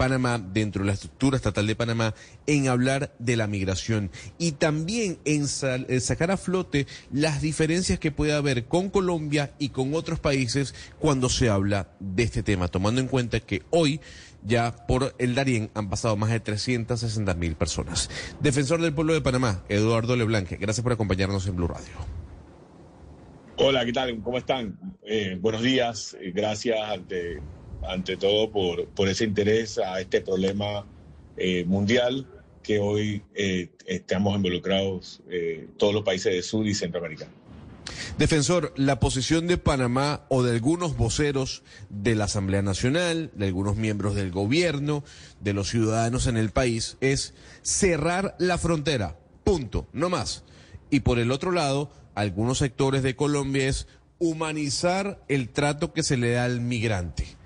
Panamá, dentro de la estructura estatal de Panamá, en hablar de la migración y también en, sacar a flote las diferencias que puede haber con Colombia y con otros países cuando se habla de este tema, tomando en cuenta que hoy ya por el Darién han pasado más de 360 mil personas. Defensor del pueblo de Panamá, Eduardo Leblanc, gracias por acompañarnos en Blue Radio. Hola, ¿qué tal? ¿Cómo están? Eh, buenos días, eh, gracias ante ante todo por, ese interés a este problema eh, mundial que hoy eh, estamos involucrados eh, todos los países de Sur y Centroamérica. Defensor, la posición de Panamá o de algunos voceros de la Asamblea Nacional, de algunos miembros del gobierno, de los ciudadanos en el país, es cerrar la frontera. Punto, no más. Y por el otro lado, algunos sectores de Colombia es humanizar el trato que se le da al migrante.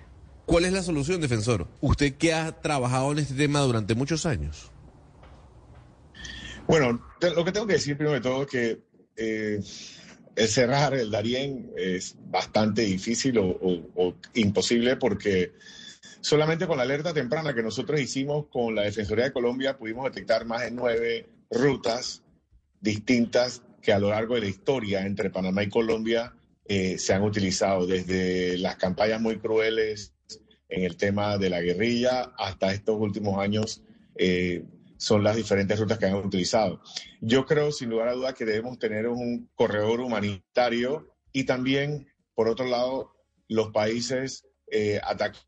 ¿Cuál es la solución, defensor? Usted que ha trabajado en este tema durante muchos años. Bueno, lo que tengo que decir primero de todo es que eh, el cerrar el Darién es bastante difícil o, imposible porque solamente con la alerta temprana que nosotros hicimos con la Defensoría de Colombia pudimos detectar más de nueve rutas distintas que a lo largo de la historia entre Panamá y Colombia eh, se han utilizado, desde las campañas muy crueles en el tema de la guerrilla hasta estos últimos años eh, son las diferentes rutas que han utilizado. Yo creo, sin lugar a duda, que debemos tener un corredor humanitario y también, por otro lado, los países eh, atacar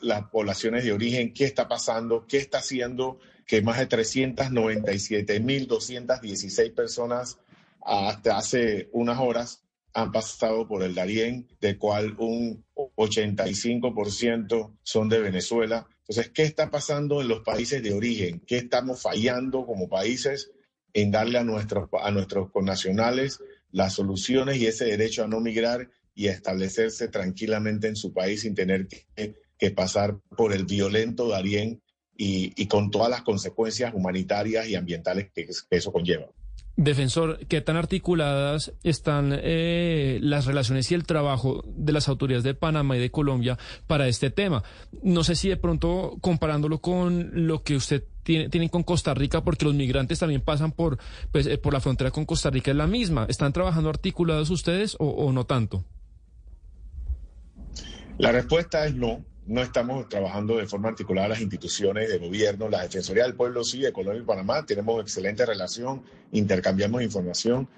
las poblaciones de origen, qué está pasando, qué está haciendo que más de 397.216 personas hasta hace unas horas han pasado por el Darién, de cual un 85% son de Venezuela. Entonces, ¿qué está pasando en los países de origen? ¿Qué estamos fallando como países en darle a nuestros, a nuestros connacionales las soluciones y ese derecho a no migrar y a establecerse tranquilamente en su país sin tener que, pasar por el violento Darién y, y, con todas las consecuencias humanitarias y ambientales que eso conlleva? Defensor, ¿qué tan articuladas están eh, las relaciones y el trabajo de las autoridades de Panamá y de Colombia para este tema? No sé si de pronto comparándolo con lo que usted tiene, tiene con Costa Rica, porque los migrantes también pasan por, pues, eh, por la frontera con Costa Rica, es la misma. ¿Están trabajando articulados ustedes o no tanto? La respuesta es no no estamos trabajando de forma articulada las instituciones de gobierno, la Defensoría del Pueblo sí, de Colombia y Panamá, tenemos excelente relación, intercambiamos información,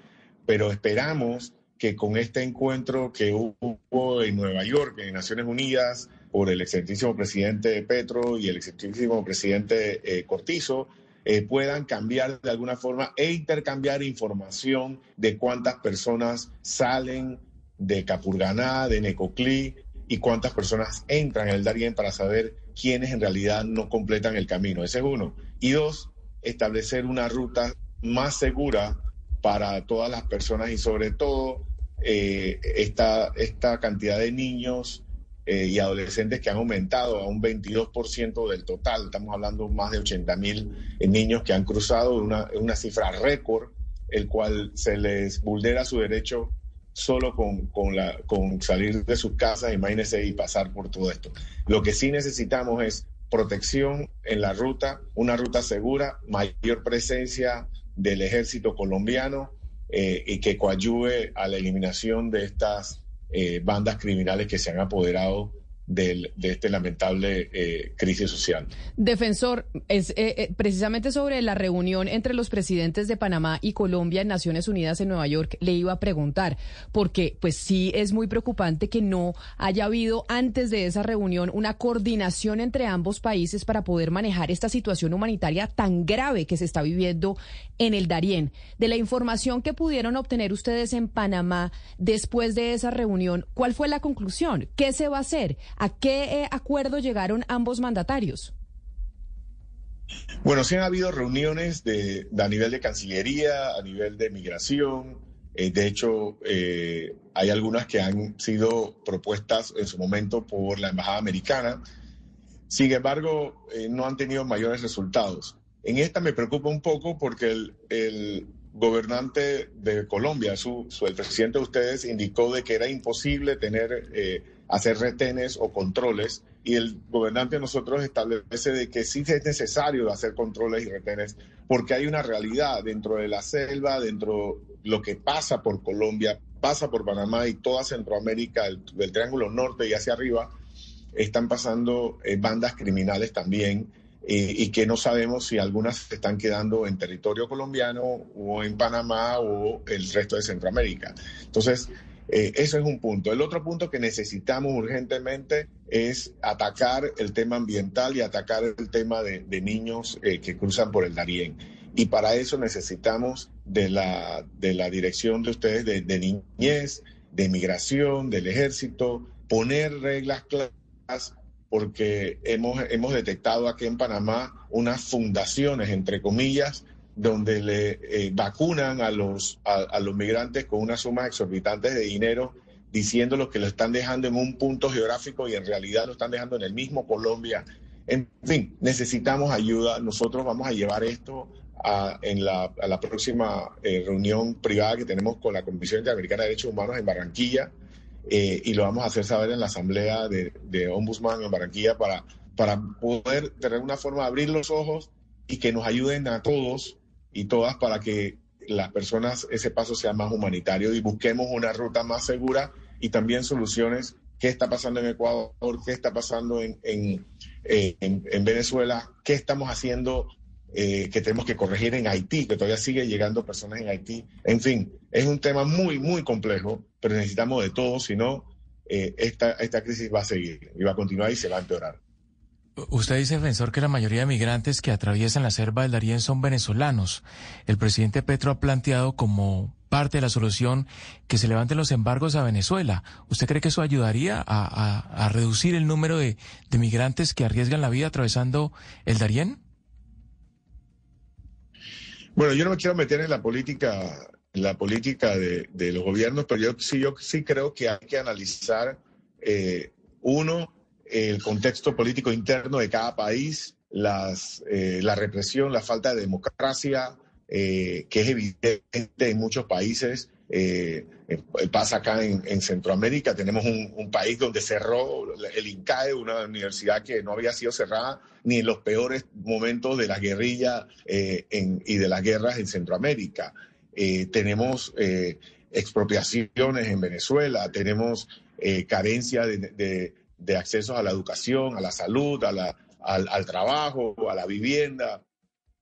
pero esperamos que con este encuentro que hubo en Nueva York, en Naciones Unidas, por el excelentísimo presidente Petro y el excelentísimo presidente eh, Cortizo, eh, puedan cambiar de alguna forma e intercambiar información de cuántas personas salen de Capurganá, de Necoclí, y cuántas personas entran en el Darien para saber quiénes en realidad no completan el camino. Ese es uno. Y dos, establecer una ruta más segura para todas las personas y sobre todo eh, esta, esta cantidad de niños eh, y adolescentes que han aumentado a un 22% del total. Estamos hablando más de 80 mil niños que han cruzado una, una cifra récord, el cual se les vulnera su derecho solo con, con, la, con salir de sus casas, imagínense, y pasar por todo esto. Lo que sí necesitamos es protección en la ruta, una ruta segura, mayor presencia del ejército colombiano eh, y que coadyuve a la eliminación de estas eh, bandas criminales que se han apoderado de este lamentable eh, crisis social. Defensor, es eh, eh, precisamente sobre la reunión entre los presidentes de Panamá y Colombia en Naciones Unidas en Nueva York, le iba a preguntar, porque pues sí es muy preocupante que no haya habido antes de esa reunión una coordinación entre ambos países para poder manejar esta situación humanitaria tan grave que se está viviendo en el Darién. De la información que pudieron obtener ustedes en Panamá después de esa reunión, ¿cuál fue la conclusión? ¿Qué se va a hacer? ¿A qué eh, acuerdo llegaron ambos mandatarios? Bueno, sí han habido reuniones de, a nivel de Cancillería, a nivel de migración. Eh, de hecho, eh, hay algunas que han sido propuestas en su momento por la Embajada Americana. Sin embargo, no han tenido mayores resultados. En esta me preocupa un poco porque el, gobernante de Colombia, su, el presidente de ustedes, indicó de que era imposible tener hacer retenes o controles y el gobernante de nosotros establece de que sí es necesario hacer controles y retenes porque hay una realidad dentro de la selva, dentro de lo que pasa por Colombia, pasa por Panamá y toda Centroamérica, del Triángulo Norte y hacia arriba, están pasando eh, bandas criminales también y que no sabemos si algunas se están quedando en territorio colombiano o en Panamá o el resto de Centroamérica. Entonces, eh, eso es un punto. El otro punto que necesitamos urgentemente es atacar el tema ambiental y atacar el tema de, niños eh, que cruzan por el Darién. Y para eso necesitamos de la, de la dirección de ustedes de, de niñez, de migración, del ejército, poner reglas claras porque hemos, hemos detectado aquí en Panamá unas fundaciones, entre comillas, donde le eh, vacunan a los, a, los migrantes con unas sumas exorbitantes de dinero, diciéndoles que lo están dejando en un punto geográfico y en realidad lo están dejando en el mismo Colombia. En fin, necesitamos ayuda. Nosotros vamos a llevar esto a, en la, a la próxima eh, reunión privada que tenemos con la Comisión Interamericana de Derechos Humanos en Barranquilla eh, y lo vamos a hacer saber en la Asamblea de, de Ombudsman en Barranquilla para, para poder tener una forma de abrir los ojos y que nos ayuden a todos y todas para que las personas, ese paso sea más humanitario y busquemos una ruta más segura y también soluciones. ¿Qué está pasando en Ecuador? ¿Qué está pasando en, en, eh, Venezuela? ¿Qué estamos haciendo eh, que tenemos que corregir en Haití? Que todavía sigue llegando personas en Haití. En fin, es un tema muy, muy complejo, pero necesitamos de todo, si no, eh, esta, esta crisis va a seguir y va a continuar y se va a empeorar. Usted dice, defensor, que la mayoría de migrantes que atraviesan la selva del Darién son venezolanos. El presidente Petro ha planteado como parte de la solución que se levanten los embargos a Venezuela. ¿Usted cree que eso ayudaría a, reducir el número de, migrantes que arriesgan la vida atravesando el Darién? Bueno, yo no me quiero meter en la política, en la política de, los gobiernos, pero yo sí, yo sí creo que hay que analizar, eh, uno, el contexto político interno de cada país, las, eh, la represión, la falta de democracia, eh, que es evidente en muchos países. Eh, pasa acá en, Centroamérica, tenemos un, país donde cerró el INCAE, una universidad que no había sido cerrada ni en los peores momentos de la guerrilla y de las guerras en Centroamérica. tenemos expropiaciones en Venezuela, tenemos carencia de de acceso a la educación, a la salud, a la, al, trabajo, a la vivienda,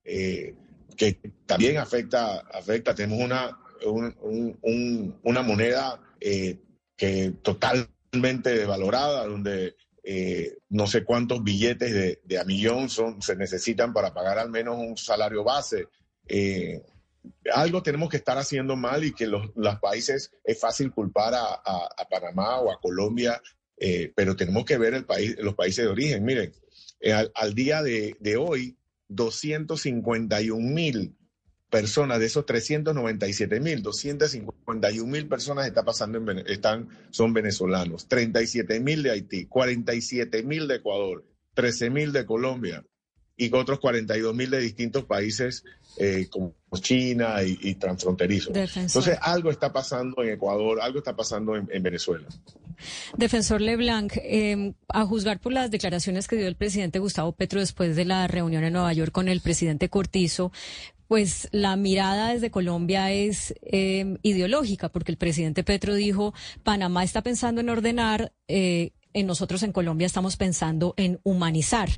eh, que también afecta, afecta. Tenemos una, una moneda eh, que totalmente devalorada, donde eh, no sé cuántos billetes de, de, a millón son, se necesitan para pagar al menos un salario base. algo tenemos que estar haciendo mal y que los, países es fácil culpar a, a Panamá o a Colombia eh, pero tenemos que ver el país, los países de origen. Miren, eh, al, día de, hoy, 251 mil personas, de esos 397 mil, 251 mil personas está pasando en, están, son venezolanos, 37 mil de Haití, 47 mil de Ecuador, 13 mil de Colombia y otros 42 mil de distintos países eh, como China y, transfronterizos. Entonces, algo está pasando en Ecuador, algo está pasando en Venezuela. Defensor Leblanc, em, a juzgar por las declaraciones que dio el presidente Gustavo Petro después de la reunión en Nueva York con el presidente Cortizo, pues la mirada desde Colombia es em, ideológica, porque el presidente Petro dijo, Panamá está pensando en ordenar eh, en nosotros en Colombia estamos pensando en humanizar.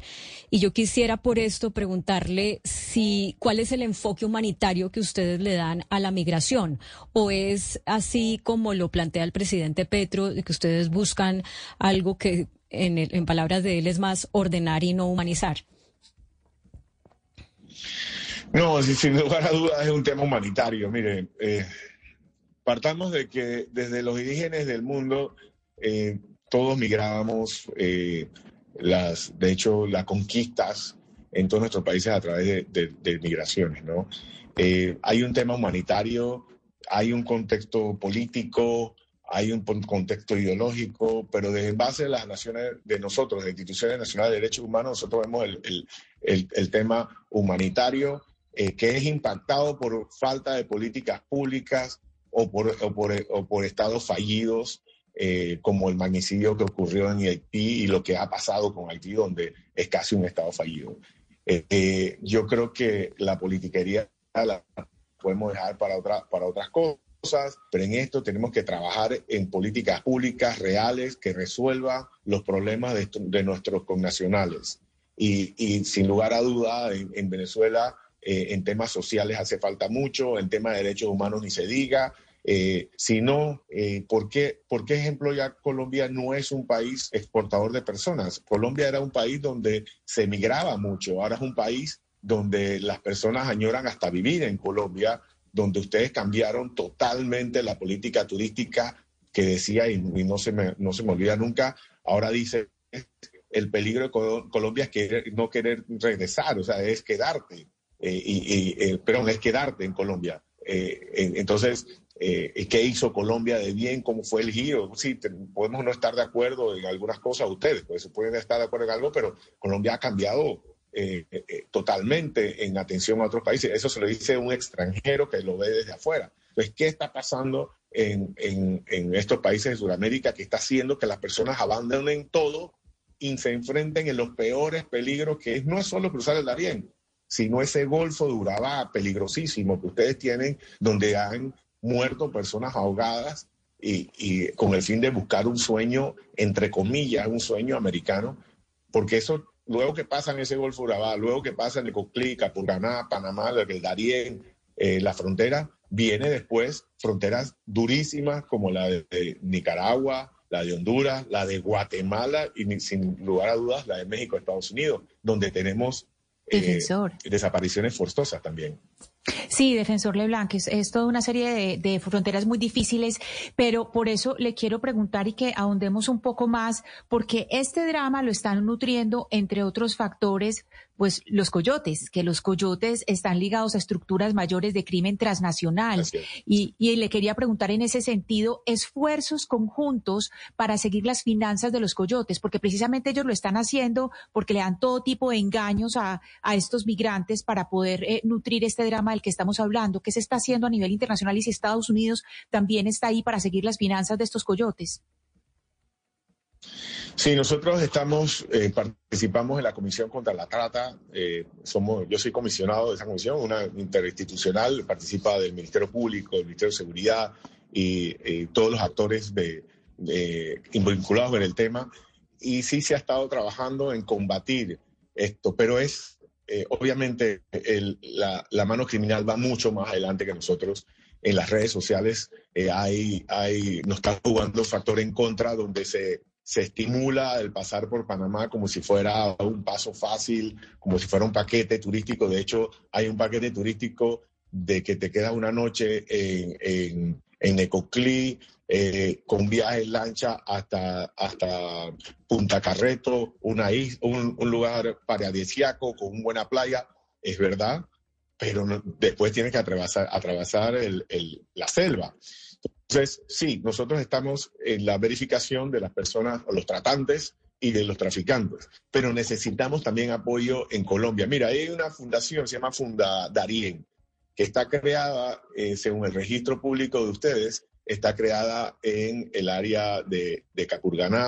Y yo quisiera por esto preguntarle si cuál es el enfoque humanitario que ustedes le dan a la migración o es así como lo plantea el presidente Petro, que ustedes buscan algo que en, en palabras de él es más ordenar y no humanizar. No, sin lugar a dudas es un tema humanitario. Mire, eh, partamos de que desde los indígenas del mundo eh, todos migrábamos, eh, las, de hecho, las conquistas en todos nuestros países a través de, migraciones, ¿no? Eh, hay un tema humanitario, hay un contexto político, hay un contexto ideológico, pero desde base de las naciones, de nosotros, de instituciones nacionales de derechos humanos, nosotros vemos el, tema humanitario eh, que es impactado por falta de políticas públicas o por, o por, o por estados fallidos eh, como el magnicidio que ocurrió en Haití y lo que ha pasado con Haití, donde es casi un Estado fallido. Eh, yo creo que la politiquería la podemos dejar para, otra, para otras cosas, pero en esto tenemos que trabajar en políticas públicas reales que resuelvan los problemas de, nuestros connacionales. Y, y, sin lugar a duda, en, Venezuela, eh, en temas sociales hace falta mucho, en temas de derechos humanos ni se diga, eh, eh, ¿por, qué, ¿por qué ejemplo ya Colombia no es un país exportador de personas? Colombia era un país donde se emigraba mucho, ahora es un país donde las personas añoran hasta vivir en Colombia, donde ustedes cambiaron totalmente la política turística que decía, y, no, se me, no se me olvida nunca, ahora dice, el peligro de Colombia es no querer regresar, o sea, es quedarte, eh, y, pero es quedarte en Colombia. entonces, eh, qué hizo Colombia de bien, cómo fue el giro. Sí, podemos no estar de acuerdo en algunas cosas, ustedes pues, pueden estar de acuerdo en algo, pero Colombia ha cambiado eh, eh, totalmente en atención a otros países. Eso se lo dice un extranjero que lo ve desde afuera. Entonces, ¿qué está pasando en, en, estos países de Sudamérica que está haciendo que las personas abandonen todo y se enfrenten en los peores peligros que es, no es solo cruzar el Darién, sino ese Golfo de Urabá peligrosísimo que ustedes tienen, donde han muerto personas ahogadas y, con el fin de buscar un sueño, entre comillas, un sueño americano, porque eso, luego que pasa en ese Golfo Urabá, luego que pasa en el Coclí, Capurganá, Panamá, el Darién, eh, la frontera, viene después fronteras durísimas como la de, Nicaragua, la de Honduras, la de Guatemala y sin lugar a dudas la de México, Estados Unidos, donde tenemos eh, desapariciones forzosas también. Sí, defensor Leblanc, es, es toda una serie de, fronteras muy difíciles, pero por eso le quiero preguntar y que ahondemos un poco más, porque este drama lo están nutriendo, entre otros factores, pues los coyotes, que los coyotes están ligados a estructuras mayores de crimen transnacional. Y, y, le quería preguntar en ese sentido, esfuerzos conjuntos para seguir las finanzas de los coyotes, porque precisamente ellos lo están haciendo porque le dan todo tipo de engaños a, a estos migrantes para poder eh, nutrir este drama del que estamos hablando. ¿Qué se está haciendo a nivel internacional y si Estados Unidos también está ahí para seguir las finanzas de estos coyotes? Sí, nosotros estamos, eh, participamos en la Comisión contra la Trata. Eh, somos, yo soy comisionado de esa comisión, una interinstitucional, participa del Ministerio Público, del Ministerio de Seguridad y todos los actores de, vinculados en el tema. Y sí se ha estado trabajando en combatir esto, pero es, eh, obviamente, la, la, mano criminal va mucho más adelante que nosotros. En las redes sociales hay, hay, nos está jugando factor en contra donde se se estimula el pasar por Panamá como si fuera un paso fácil, como si fuera un paquete turístico. De hecho, hay un paquete turístico de que te quedas una noche en, en, en Ecoclí, eh, con viaje en lancha hasta, hasta Punta Carreto, una un, un lugar paradisiaco con una buena playa, es verdad, pero después tienes que atravesar, atravesar el, la selva. Entonces, sí, nosotros estamos en la verificación de las personas, o los tratantes y de los traficantes, pero necesitamos también apoyo en Colombia. Mira, hay una fundación, se llama Funda Darien, que está creada, eh, según el registro público de ustedes, está creada en el área de, de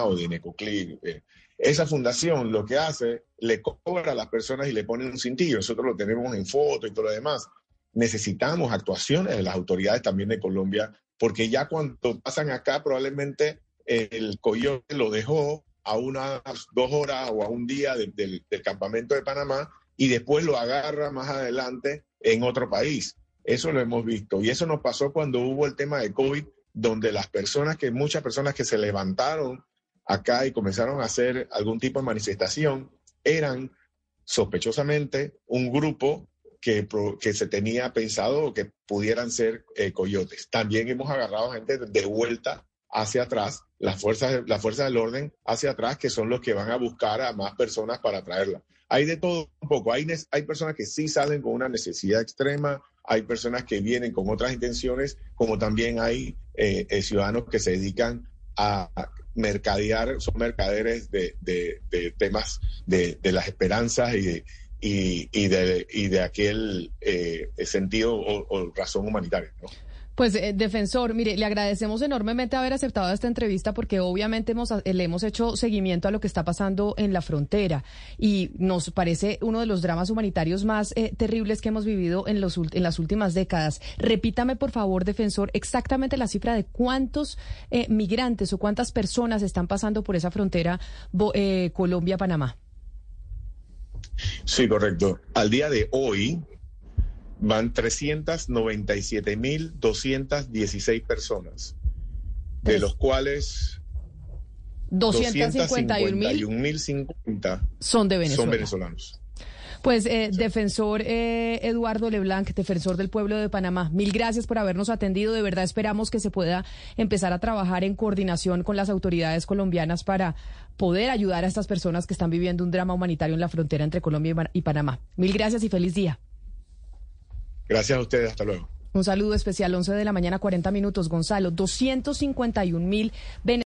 o de Necoclí. Eh. Esa fundación lo que hace, le cobra a las personas y le pone un cintillo. Nosotros lo tenemos en foto y todo lo demás. Necesitamos actuaciones de las autoridades también de Colombia porque ya cuando pasan acá probablemente el coyote lo dejó a unas dos horas o a un día del campamento de Panamá y después lo agarra más adelante en otro país. Eso lo hemos visto. Y eso nos pasó cuando hubo el tema de COVID, donde las personas que, muchas personas que se levantaron acá y comenzaron a hacer algún tipo de manifestación, eran sospechosamente un grupo que, se tenía pensado que pudieran ser eh, coyotes. También hemos agarrado gente de vuelta hacia atrás, las fuerzas, la fuerza del orden hacia atrás, que son los que van a buscar a más personas para traerla. Hay de todo un poco. Hay, hay personas que sí salen con una necesidad extrema, hay personas que vienen con otras intenciones, como también hay eh, eh, ciudadanos que se dedican a mercadear, son mercaderes de, de, temas de, de, las esperanzas y de, y, y de, y de aquel eh, sentido o, razón humanitaria. Pues, eh, defensor, mire, le agradecemos enormemente haber aceptado esta entrevista porque obviamente hemos, eh, le hemos hecho seguimiento a lo que está pasando en la frontera y nos parece uno de los dramas humanitarios más eh, terribles que hemos vivido en, los, en las últimas décadas. Repítame, por favor, defensor, exactamente la cifra de cuántos migrantes o cuántas personas están pasando por esa frontera Colombia-Panamá. Sí, correcto. Al día de hoy, van 397.216 personas, de los cuales 251.050 son de Venezuela. Son venezolanos. Pues, eh, defensor eh, Eduardo Leblanc, defensor del pueblo de Panamá, mil gracias por habernos atendido. De verdad esperamos que se pueda empezar a trabajar en coordinación con las autoridades colombianas para poder ayudar a estas personas que están viviendo un drama humanitario en la frontera entre Colombia y Panamá. Mil gracias y feliz día. Gracias a ustedes, hasta luego. Un saludo especial, 11 de la mañana, 40 minutos. Gonzalo, 251 mil